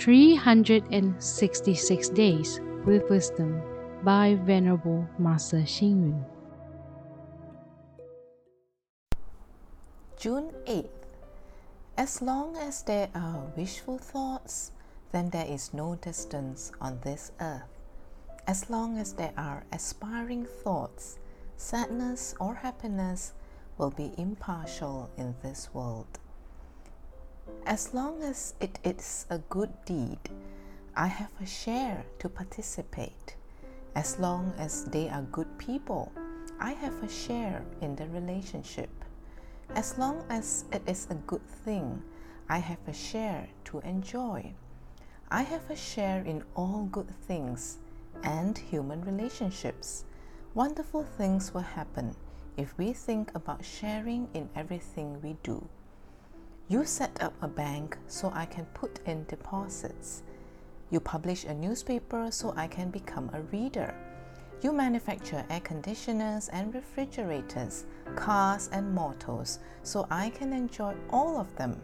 366 Days with Wisdom by Venerable Master Xing Yun. June 8th. As long as there are wishful thoughts, then there is no distance on this earth. As long as there are aspiring thoughts, sadness or happiness will be impartial in this world. As long as it is a good deed, I have a share to participate. As long as they are good people, I have a share in the relationship. As long as it is a good thing, I have a share to enjoy. I have a share in all good things and human relationships. Wonderful things will happen if we think about sharing in everything we do. You set up a bank so I can put in deposits. You publish a newspaper so I can become a reader. You manufacture air conditioners and refrigerators, cars and motors so I can enjoy all of them.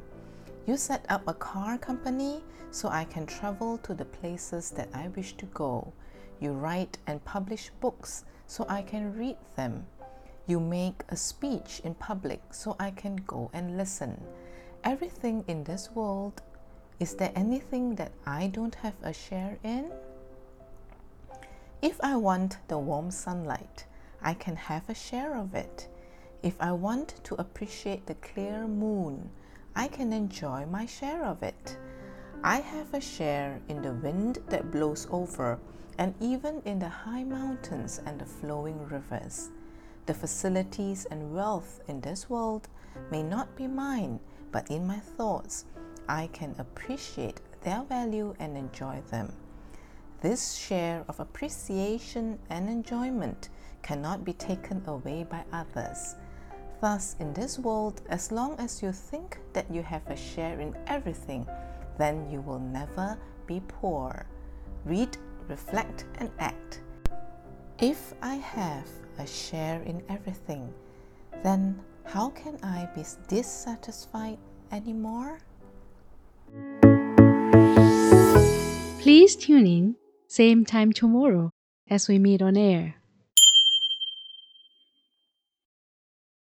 You set up a car company so I can travel to the places that I wish to go. You write and publish books so I can read them. You make a speech in public so I can go and listen. Everything in this world, is there anything that I don't have a share in? If I want the warm sunlight, I can have a share of it. If I want to appreciate the clear moon, I can enjoy my share of it. I have a share in the wind that blows over and even in the high mountains and the flowing rivers. The facilities and wealth in this world may not be mine, but in my thoughts, I can appreciate their value and enjoy them. This share of appreciation and enjoyment cannot be taken away by others. Thus, in this world, as long as you think that you have a share in everything, then you will never be poor. Read, reflect, and act. If I have a share in everything, then how can I be dissatisfied anymore? Please tune in, same time tomorrow as we meet on air.